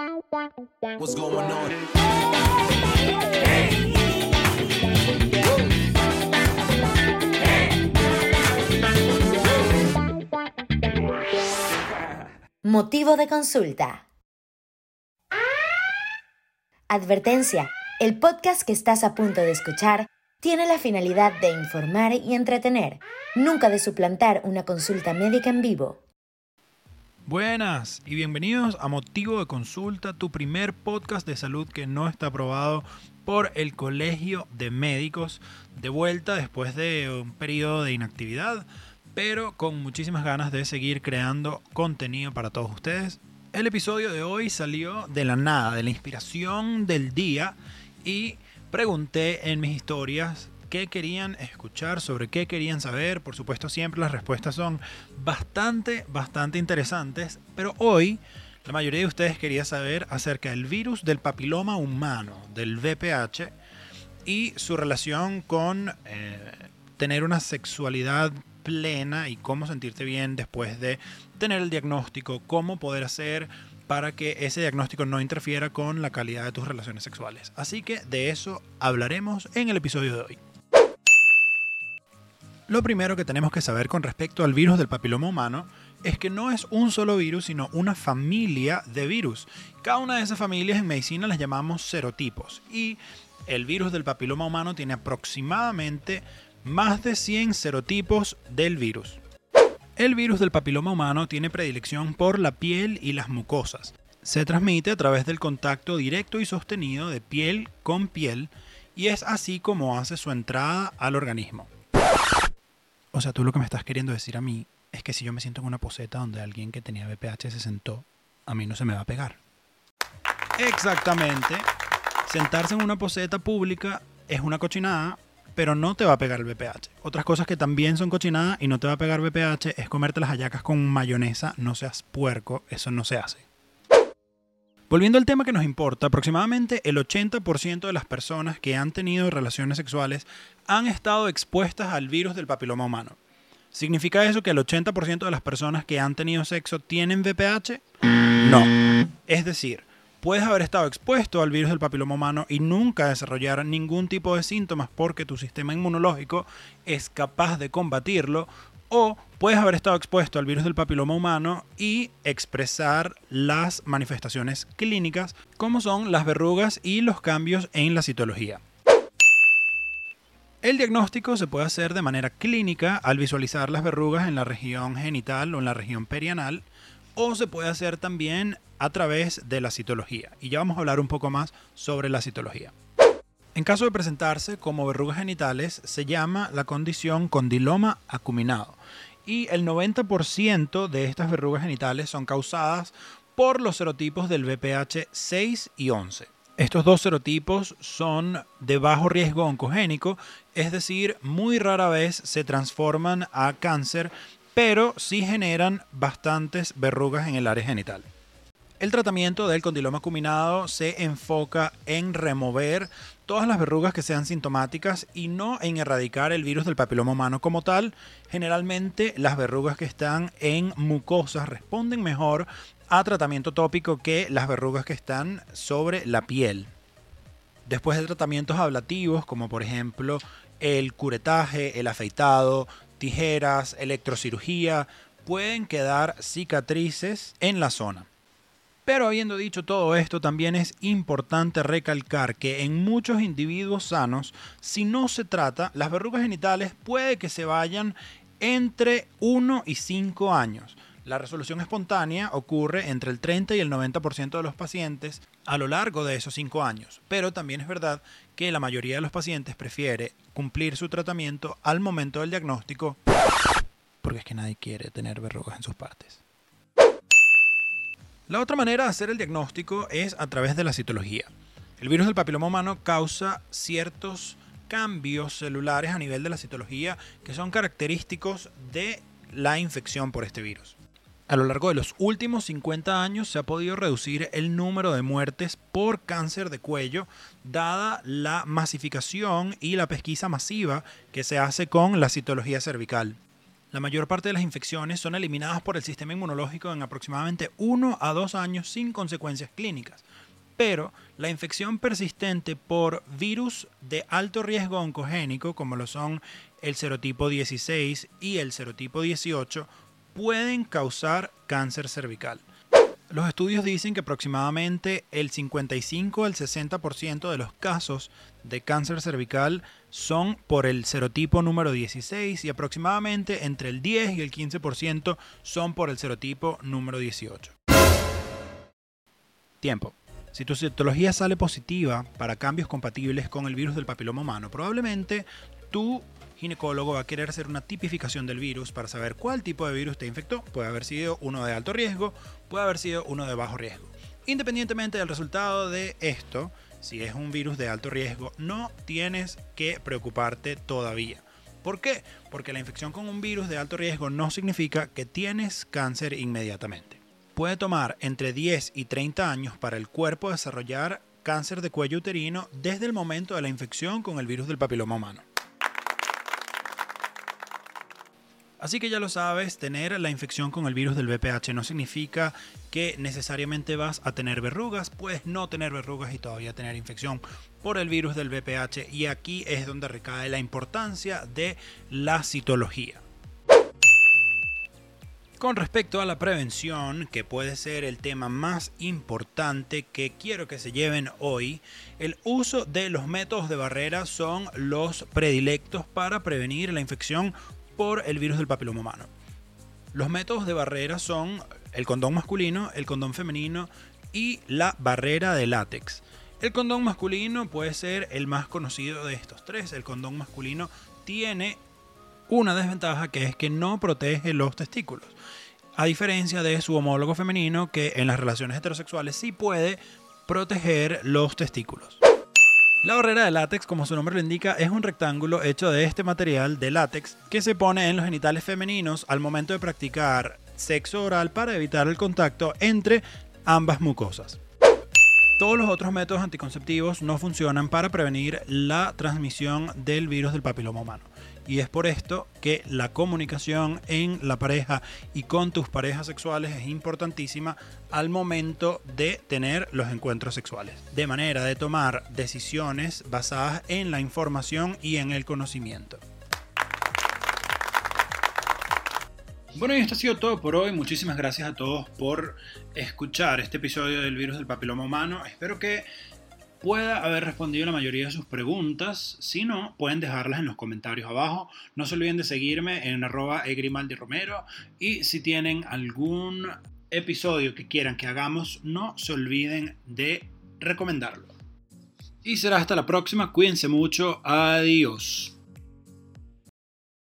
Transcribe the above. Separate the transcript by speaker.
Speaker 1: What's going on?
Speaker 2: Motivo de consulta. Advertencia. El podcast que estás a punto de escuchar tiene la finalidad de informar y entretener, nunca de suplantar una consulta médica en vivo.
Speaker 3: Buenas y bienvenidos a Motivo de Consulta, tu primer podcast de salud que no está aprobado por el Colegio de Médicos, de vuelta después de un periodo de inactividad, pero con muchísimas ganas de seguir creando contenido para todos ustedes. El episodio de hoy salió de la nada, de la inspiración del día y pregunté en mis historias qué querían escuchar, sobre qué querían saber. Por supuesto, siempre las respuestas son bastante, bastante interesantes. Pero hoy, la mayoría de ustedes quería saber acerca del virus del papiloma humano, del VPH, y su relación con eh, tener una sexualidad plena y cómo sentirte bien después de tener el diagnóstico, cómo poder hacer para que ese diagnóstico no interfiera con la calidad de tus relaciones sexuales. Así que de eso hablaremos en el episodio de hoy. Lo primero que tenemos que saber con respecto al virus del papiloma humano es que no es un solo virus, sino una familia de virus. Cada una de esas familias en medicina las llamamos serotipos. Y el virus del papiloma humano tiene aproximadamente más de 100 serotipos del virus. El virus del papiloma humano tiene predilección por la piel y las mucosas. Se transmite a través del contacto directo y sostenido de piel con piel y es así como hace su entrada al organismo. O sea, tú lo que me estás queriendo decir a mí es que si yo me siento en una poseta donde alguien que tenía VPH se sentó, a mí no se me va a pegar. Exactamente. Sentarse en una poseta pública es una cochinada, pero no te va a pegar el VPH. Otras cosas que también son cochinadas y no te va a pegar VPH es comerte las hallacas con mayonesa. No seas puerco, eso no se hace. Volviendo al tema que nos importa, aproximadamente el 80% de las personas que han tenido relaciones sexuales han estado expuestas al virus del papiloma humano. ¿Significa eso que el 80% de las personas que han tenido sexo tienen VPH? No. Es decir, puedes haber estado expuesto al virus del papiloma humano y nunca desarrollar ningún tipo de síntomas porque tu sistema inmunológico es capaz de combatirlo o puedes haber estado expuesto al virus del papiloma humano y expresar las manifestaciones clínicas como son las verrugas y los cambios en la citología. El diagnóstico se puede hacer de manera clínica al visualizar las verrugas en la región genital o en la región perianal o se puede hacer también a través de la citología. Y ya vamos a hablar un poco más sobre la citología. En caso de presentarse como verrugas genitales, se llama la condición condiloma acuminado. Y el 90% de estas verrugas genitales son causadas por los serotipos del VPH 6 y 11. Estos dos serotipos son de bajo riesgo oncogénico, es decir, muy rara vez se transforman a cáncer, pero sí generan bastantes verrugas en el área genital. El tratamiento del condiloma acuminado se enfoca en remover todas las verrugas que sean sintomáticas y no en erradicar el virus del papiloma humano como tal. Generalmente las verrugas que están en mucosas responden mejor a tratamiento tópico que las verrugas que están sobre la piel. Después de tratamientos ablativos como por ejemplo el curetaje, el afeitado, tijeras, electrocirugía, pueden quedar cicatrices en la zona. Pero habiendo dicho todo esto, también es importante recalcar que en muchos individuos sanos, si no se trata, las verrugas genitales puede que se vayan entre 1 y 5 años. La resolución espontánea ocurre entre el 30 y el 90% de los pacientes a lo largo de esos 5 años, pero también es verdad que la mayoría de los pacientes prefiere cumplir su tratamiento al momento del diagnóstico porque es que nadie quiere tener verrugas en sus partes. La otra manera de hacer el diagnóstico es a través de la citología. El virus del papiloma humano causa ciertos cambios celulares a nivel de la citología que son característicos de la infección por este virus. A lo largo de los últimos 50 años se ha podido reducir el número de muertes por cáncer de cuello, dada la masificación y la pesquisa masiva que se hace con la citología cervical. La mayor parte de las infecciones son eliminadas por el sistema inmunológico en aproximadamente 1 a 2 años sin consecuencias clínicas. Pero la infección persistente por virus de alto riesgo oncogénico, como lo son el serotipo 16 y el serotipo 18, pueden causar cáncer cervical. Los estudios dicen que aproximadamente el 55 al 60% de los casos de cáncer cervical son por el serotipo número 16 y aproximadamente entre el 10 y el 15% son por el serotipo número 18. Tiempo. Si tu citología sale positiva para cambios compatibles con el virus del papiloma humano, probablemente tu ginecólogo va a querer hacer una tipificación del virus para saber cuál tipo de virus te infectó. Puede haber sido uno de alto riesgo, puede haber sido uno de bajo riesgo. Independientemente del resultado de esto, si es un virus de alto riesgo, no tienes que preocuparte todavía. ¿Por qué? Porque la infección con un virus de alto riesgo no significa que tienes cáncer inmediatamente. Puede tomar entre 10 y 30 años para el cuerpo desarrollar cáncer de cuello uterino desde el momento de la infección con el virus del papiloma humano. Así que ya lo sabes, tener la infección con el virus del VPH no significa que necesariamente vas a tener verrugas, puedes no tener verrugas y todavía tener infección por el virus del VPH y aquí es donde recae la importancia de la citología. Con respecto a la prevención, que puede ser el tema más importante que quiero que se lleven hoy, el uso de los métodos de barrera son los predilectos para prevenir la infección por el virus del papiloma humano. Los métodos de barrera son el condón masculino, el condón femenino y la barrera de látex. El condón masculino puede ser el más conocido de estos tres. El condón masculino tiene una desventaja que es que no protege los testículos. A diferencia de su homólogo femenino que en las relaciones heterosexuales sí puede proteger los testículos. La barrera de látex, como su nombre lo indica, es un rectángulo hecho de este material de látex que se pone en los genitales femeninos al momento de practicar sexo oral para evitar el contacto entre ambas mucosas. Todos los otros métodos anticonceptivos no funcionan para prevenir la transmisión del virus del papiloma humano. Y es por esto que la comunicación en la pareja y con tus parejas sexuales es importantísima al momento de tener los encuentros sexuales. De manera de tomar decisiones basadas en la información y en el conocimiento. Bueno, y esto ha sido todo por hoy. Muchísimas gracias a todos por escuchar este episodio del virus del papiloma humano. Espero que pueda haber respondido la mayoría de sus preguntas. Si no, pueden dejarlas en los comentarios abajo. No se olviden de seguirme en arroba egrimaldiromero. Y si tienen algún episodio que quieran que hagamos, no se olviden de recomendarlo. Y será hasta la próxima. Cuídense mucho. Adiós.